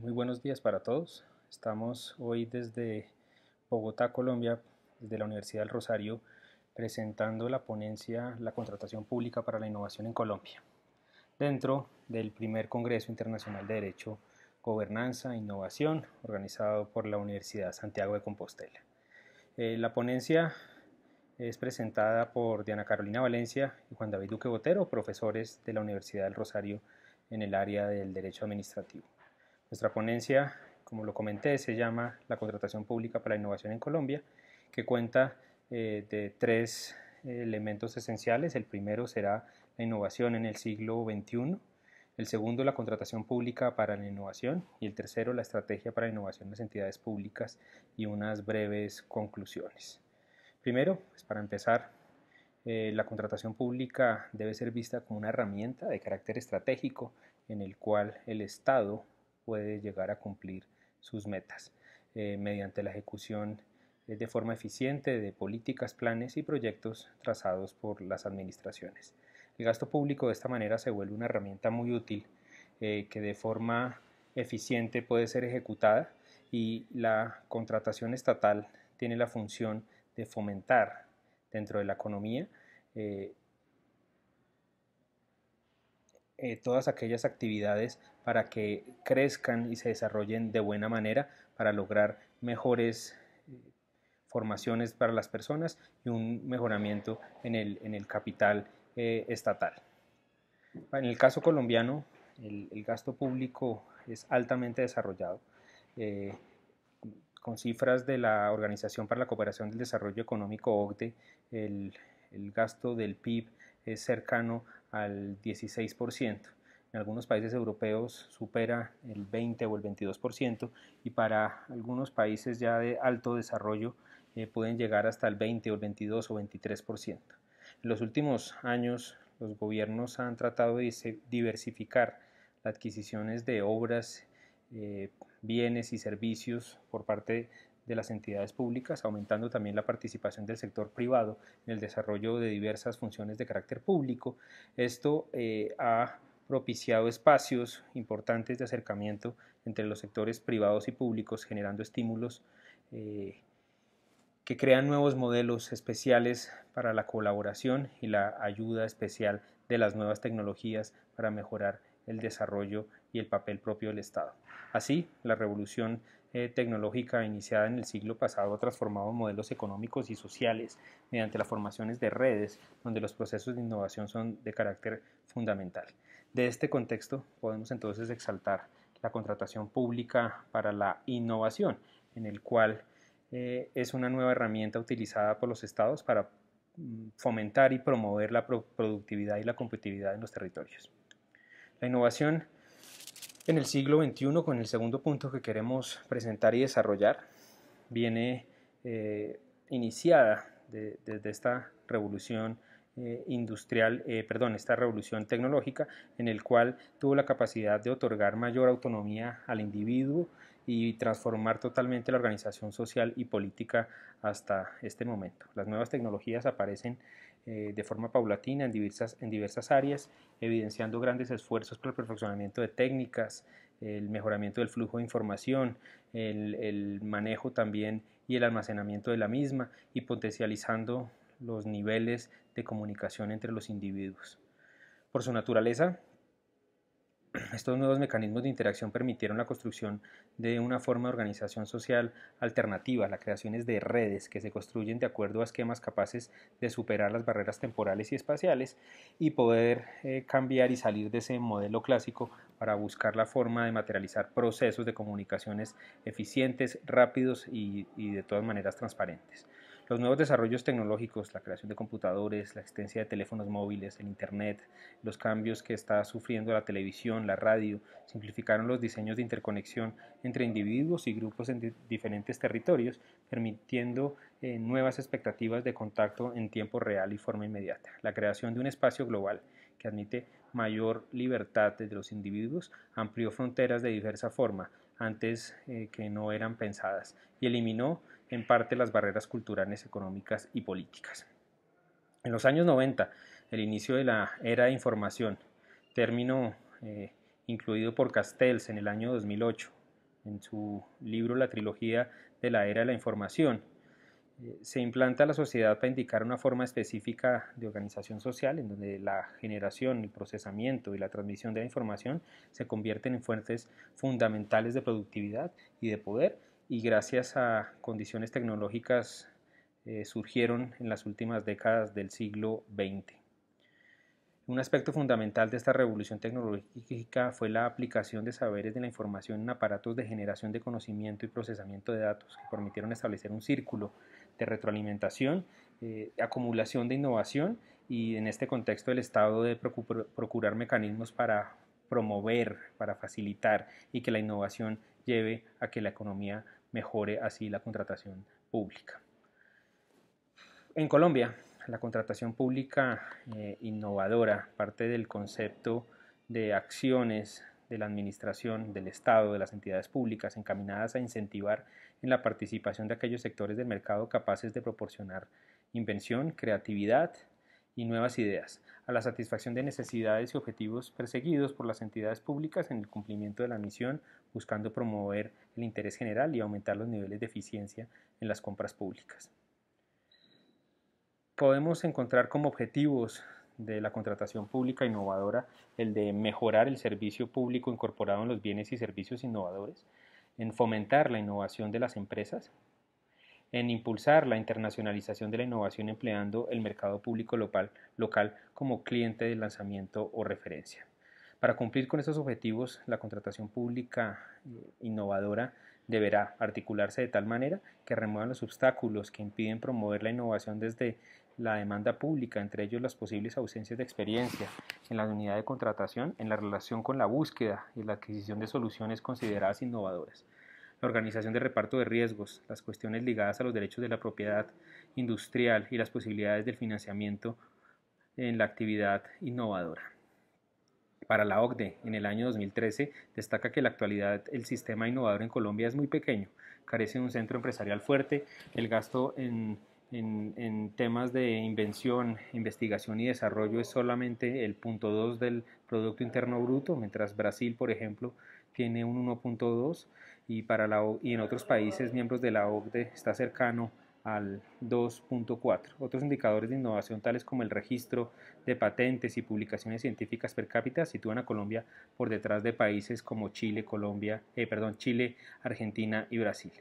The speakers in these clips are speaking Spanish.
Muy buenos días para todos. Estamos hoy desde Bogotá, Colombia, desde la Universidad del Rosario, presentando la ponencia La contratación pública para la innovación en Colombia, dentro del primer Congreso Internacional de Derecho, Gobernanza e Innovación, organizado por la Universidad Santiago de Compostela. Eh, la ponencia es presentada por Diana Carolina Valencia y Juan David Duque Botero, profesores de la Universidad del Rosario en el área del Derecho Administrativo. Nuestra ponencia, como lo comenté, se llama La contratación pública para la innovación en Colombia, que cuenta eh, de tres elementos esenciales. El primero será la innovación en el siglo XXI, el segundo la contratación pública para la innovación y el tercero la estrategia para la innovación en las entidades públicas y unas breves conclusiones. Primero, pues para empezar, eh, la contratación pública debe ser vista como una herramienta de carácter estratégico en el cual el Estado puede llegar a cumplir sus metas eh, mediante la ejecución eh, de forma eficiente de políticas, planes y proyectos trazados por las administraciones. El gasto público de esta manera se vuelve una herramienta muy útil que de forma eficiente puede ser ejecutada y la contratación estatal tiene la función de fomentar dentro de la economía eh, eh, todas aquellas actividades para que crezcan y se desarrollen de buena manera para lograr mejores eh, formaciones para las personas y un mejoramiento en el, en el capital estatal. En el caso colombiano, el, gasto público es altamente desarrollado con cifras de la Organización para la Cooperación del Desarrollo Económico OCDE, el, gasto del PIB es cercano al 16%. En algunos países europeos supera el 20 o el 22% y para algunos países ya de alto desarrollo eh, pueden llegar hasta el 20 o el 22 o 23%. En los últimos años los gobiernos han tratado de diversificar las adquisiciones de obras eh, bienes y servicios por parte de las entidades públicas, aumentando también la participación del sector privado en el desarrollo de diversas funciones de carácter público. Esto eh, ha propiciado espacios importantes de acercamiento entre los sectores privados y públicos, generando estímulos eh, que crean nuevos modelos especiales para la colaboración y la ayuda especial de las nuevas tecnologías para mejorar el desarrollo y el papel propio del Estado. Así, la revolución eh, tecnológica iniciada en el siglo pasado ha transformado modelos económicos y sociales mediante las formaciones de redes donde los procesos de innovación son de carácter fundamental. De este contexto podemos entonces exaltar la contratación pública para la innovación, en el cual eh, es una nueva herramienta utilizada por los estados para mm, fomentar y promover la productividad y la competitividad en los territorios. La innovación en el siglo XXI, con el segundo punto que queremos presentar y desarrollar, viene eh, iniciada desde esta revolución eh, industrial, eh, perdón, esta revolución tecnológica, en el cual tuvo la capacidad de otorgar mayor autonomía al individuo y transformar totalmente la organización social y política hasta este momento. Las nuevas tecnologías aparecen eh, de forma paulatina en diversas, en diversas áreas, evidenciando grandes esfuerzos para el perfeccionamiento de técnicas, el mejoramiento del flujo de información, el, el manejo también y el almacenamiento de la misma y potencializando los niveles de comunicación entre los individuos. Por su naturaleza, estos nuevos mecanismos de interacción permitieron la construcción de una forma de organización social alternativa, la creación de redes que se construyen de acuerdo a esquemas capaces de superar las barreras temporales y espaciales y poder eh, cambiar y salir de ese modelo clásico para buscar la forma de materializar procesos de comunicaciones eficientes, rápidos y de todas maneras transparentes. Los nuevos desarrollos tecnológicos, la creación de computadores, la existencia de teléfonos móviles, el Internet, los cambios que está sufriendo la televisión, la radio, simplificaron los diseños de interconexión entre individuos y grupos en diferentes territorios, permitiendo eh, nuevas expectativas de contacto en tiempo real y forma inmediata. La creación de un espacio global que admite mayor libertad de los individuos, amplió fronteras de diversa forma, antes eh, que no eran pensadas, y eliminó en parte las barreras culturales, económicas y políticas. En los años 90, el inicio de la era de información, término eh, incluido por Castells en el año 2008, en su libro La trilogía de la era de la información. Eh, se implanta la sociedad para indicar una forma específica de organización social en donde la generación, el procesamiento y la transmisión de la información se convierten en fuentes fundamentales de productividad y de poder y gracias a condiciones tecnológicas eh, surgieron en las últimas décadas del siglo XX. Un aspecto fundamental de esta revolución tecnológica fue la aplicación de saberes de la información en aparatos de generación de conocimiento y procesamiento de datos que permitieron establecer un círculo de retroalimentación, eh, acumulación de innovación y en este contexto el Estado de procurar mecanismos para promover, para facilitar y que la innovación lleve a que la economía mejore así la contratación pública. En Colombia, la contratación pública eh, innovadora parte del concepto de acciones de la administración, del Estado, de las entidades públicas encaminadas a incentivar en la participación de aquellos sectores del mercado capaces de proporcionar invención, creatividad y nuevas ideas, a la satisfacción de necesidades y objetivos perseguidos por las entidades públicas en el cumplimiento de la misión, buscando promover el interés general y aumentar los niveles de eficiencia en las compras públicas. Podemos encontrar como objetivos de la contratación pública innovadora el de mejorar el servicio público incorporado en los bienes y servicios innovadores, en fomentar la innovación de las empresas, en impulsar la internacionalización de la innovación empleando el mercado público local, como cliente de lanzamiento o referencia. Para cumplir con estos objetivos, la contratación pública eh, innovadora deberá articularse de tal manera que remuevan los obstáculos que impiden promover la innovación desde la demanda pública, entre ellos las posibles ausencias de experiencia en la unidad de contratación en la relación con la búsqueda y la adquisición de soluciones consideradas innovadoras, la organización de reparto de riesgos, las cuestiones ligadas a los derechos de la propiedad industrial y las posibilidades del financiamiento en la actividad innovadora. Para la OCDE, en el año 2013, destaca que en la actualidad el sistema innovador en Colombia es muy pequeño, carece de un centro empresarial fuerte, el gasto en en, temas de invención, investigación y desarrollo es solamente el punto 2 del Producto Interno Bruto, mientras Brasil, por ejemplo, tiene un 1.2 y, para la, y en otros países miembros de la OCDE está cercano al 2.4. Otros indicadores de innovación tales como el registro de patentes y publicaciones científicas per cápita sitúan a Colombia por detrás de países como Chile, Colombia, eh, perdón, Chile, Argentina y Brasil.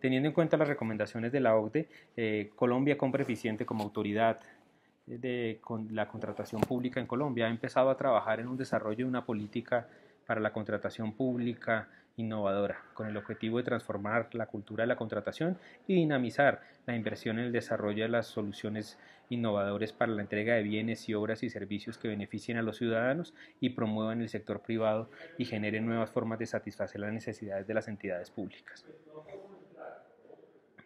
Teniendo en cuenta las recomendaciones de la OCDE, eh, Colombia Compra Eficiente como autoridad de la contratación pública en Colombia ha empezado a trabajar en un desarrollo de una política para la contratación pública innovadora, con el objetivo de transformar la cultura de la contratación y dinamizar la inversión en el desarrollo de las soluciones innovadoras para la entrega de bienes y obras y servicios que beneficien a los ciudadanos y promuevan el sector privado y generen nuevas formas de satisfacer las necesidades de las entidades públicas.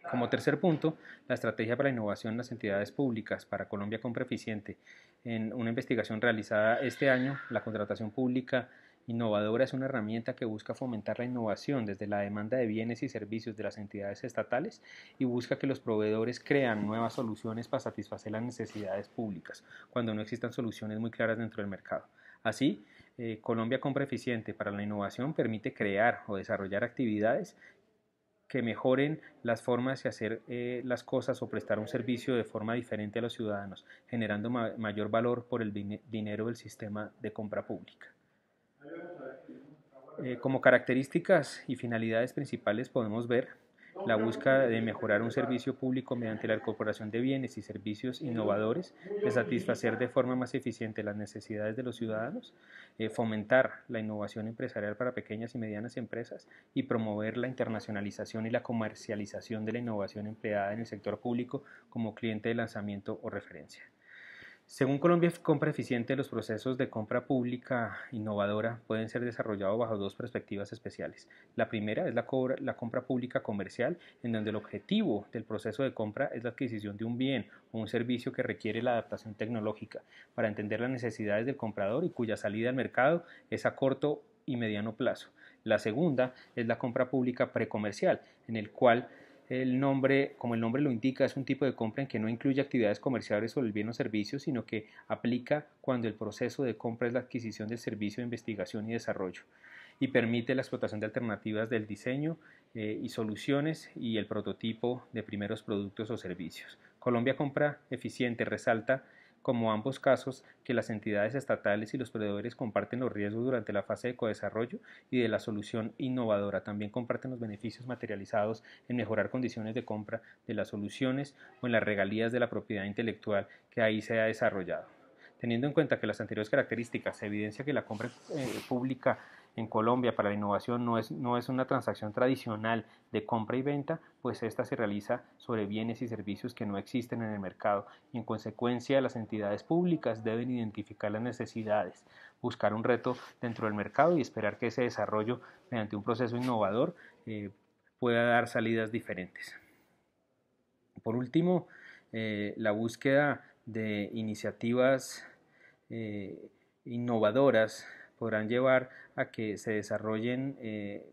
Como tercer punto, la estrategia para la innovación en las entidades públicas para Colombia Compra Eficiente. En una investigación realizada este año, la contratación pública innovadora es una herramienta que busca fomentar la innovación desde la demanda de bienes y servicios de las entidades estatales y busca que los proveedores crean nuevas soluciones para satisfacer las necesidades públicas cuando no existan soluciones muy claras dentro del mercado. Así, eh, Colombia Compra Eficiente para la Innovación permite crear o desarrollar actividades que mejoren las formas de hacer eh, las cosas o prestar un servicio de forma diferente a los ciudadanos, generando mayor valor por el dinero del sistema de compra pública. Eh, como características y finalidades principales podemos ver la búsqueda de mejorar un servicio público mediante la incorporación de bienes y servicios innovadores, de satisfacer de forma más eficiente las necesidades de los ciudadanos, eh, fomentar la innovación empresarial para pequeñas y medianas empresas y promover la internacionalización y la comercialización de la innovación empleada en el sector público como cliente de lanzamiento o referencia. Según Colombia Compra Eficiente, los procesos de compra pública innovadora pueden ser desarrollados bajo dos perspectivas especiales. La primera es la, compra pública comercial, en donde el objetivo del proceso de compra es la adquisición de un bien o un servicio que requiere la adaptación tecnológica para entender las necesidades del comprador y cuya salida al mercado es a corto y mediano plazo. La segunda es la compra pública precomercial, en el cual el nombre, como el nombre lo indica, es un tipo de compra en que no incluye actividades comerciales sobre el bien o servicio, sino que aplica cuando el proceso de compra es la adquisición del servicio de investigación y desarrollo. y permite la explotación de alternativas del diseño eh, y soluciones y el prototipo de primeros productos o servicios. Colombia Compra Eficiente resalta como ambos casos que las entidades estatales y los proveedores comparten los riesgos durante la fase de codesarrollo y de la solución innovadora. También comparten los beneficios materializados en mejorar condiciones de compra de las soluciones o en las regalías de la propiedad intelectual que ahí se ha desarrollado. Teniendo en cuenta que las anteriores características evidencia que la compra eh, pública en Colombia para la innovación no es, no es una transacción tradicional de compra y venta, pues esta se realiza sobre bienes y servicios que no existen en el mercado y en consecuencia las entidades públicas deben identificar las necesidades, buscar un reto dentro del mercado y esperar que ese desarrollo mediante un proceso innovador eh, pueda dar salidas diferentes. Por último, eh, la búsqueda de iniciativas eh, innovadoras podrán llevar a que se desarrollen eh,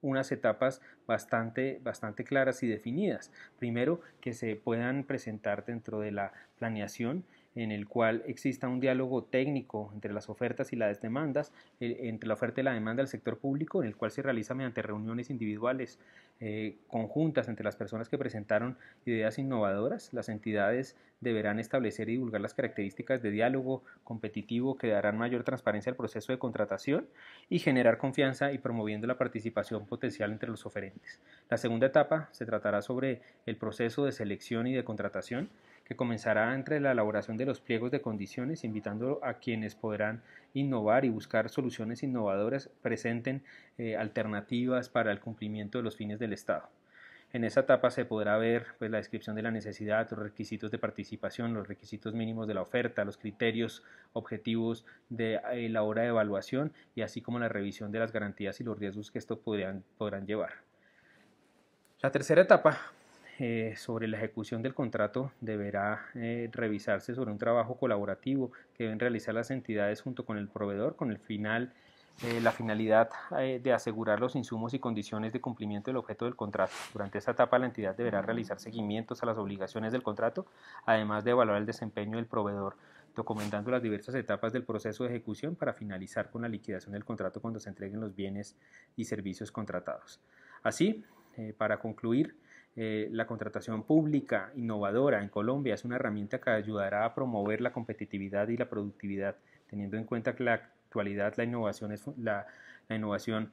unas etapas bastante, bastante claras y definidas. Primero, que se puedan presentar dentro de la planeación en el cual exista un diálogo técnico entre las ofertas y las demandas, entre la oferta y la demanda del sector público, en el cual se realiza mediante reuniones individuales eh, conjuntas entre las personas que presentaron ideas innovadoras. Las entidades deberán establecer y divulgar las características de diálogo competitivo que darán mayor transparencia al proceso de contratación y generar confianza y promoviendo la participación potencial entre los oferentes. La segunda etapa se tratará sobre el proceso de selección y de contratación que comenzará entre la elaboración de los pliegos de condiciones, invitando a quienes podrán innovar y buscar soluciones innovadoras, presenten eh, alternativas para el cumplimiento de los fines del Estado. En esa etapa se podrá ver pues, la descripción de la necesidad, los requisitos de participación, los requisitos mínimos de la oferta, los criterios objetivos de eh, la hora de evaluación y así como la revisión de las garantías y los riesgos que esto podrán, podrán llevar. La tercera etapa eh, sobre la ejecución del contrato deberá eh, revisarse sobre un trabajo colaborativo que deben realizar las entidades junto con el proveedor con el final eh, la finalidad de asegurar los insumos y condiciones de cumplimiento del objeto del contrato. Durante esta etapa la entidad deberá realizar seguimientos a las obligaciones del contrato, además de evaluar el desempeño del proveedor, documentando las diversas etapas del proceso de ejecución para finalizar con la liquidación del contrato cuando se entreguen los bienes y servicios contratados. Así, para concluir, eh, la contratación pública innovadora en Colombia es una herramienta que ayudará a promover la competitividad y la productividad, teniendo en cuenta que la actualidad la innovación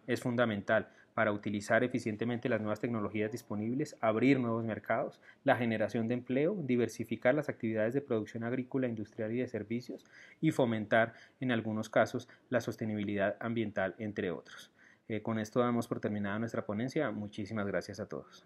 es, fundamental para utilizar eficientemente las nuevas tecnologías disponibles, abrir nuevos mercados, la generación de empleo, diversificar las actividades de producción agrícola, industrial y de servicios y fomentar en algunos casos la sostenibilidad ambiental, entre otros. Eh, con esto damos por terminada nuestra ponencia. Muchísimas gracias a todos.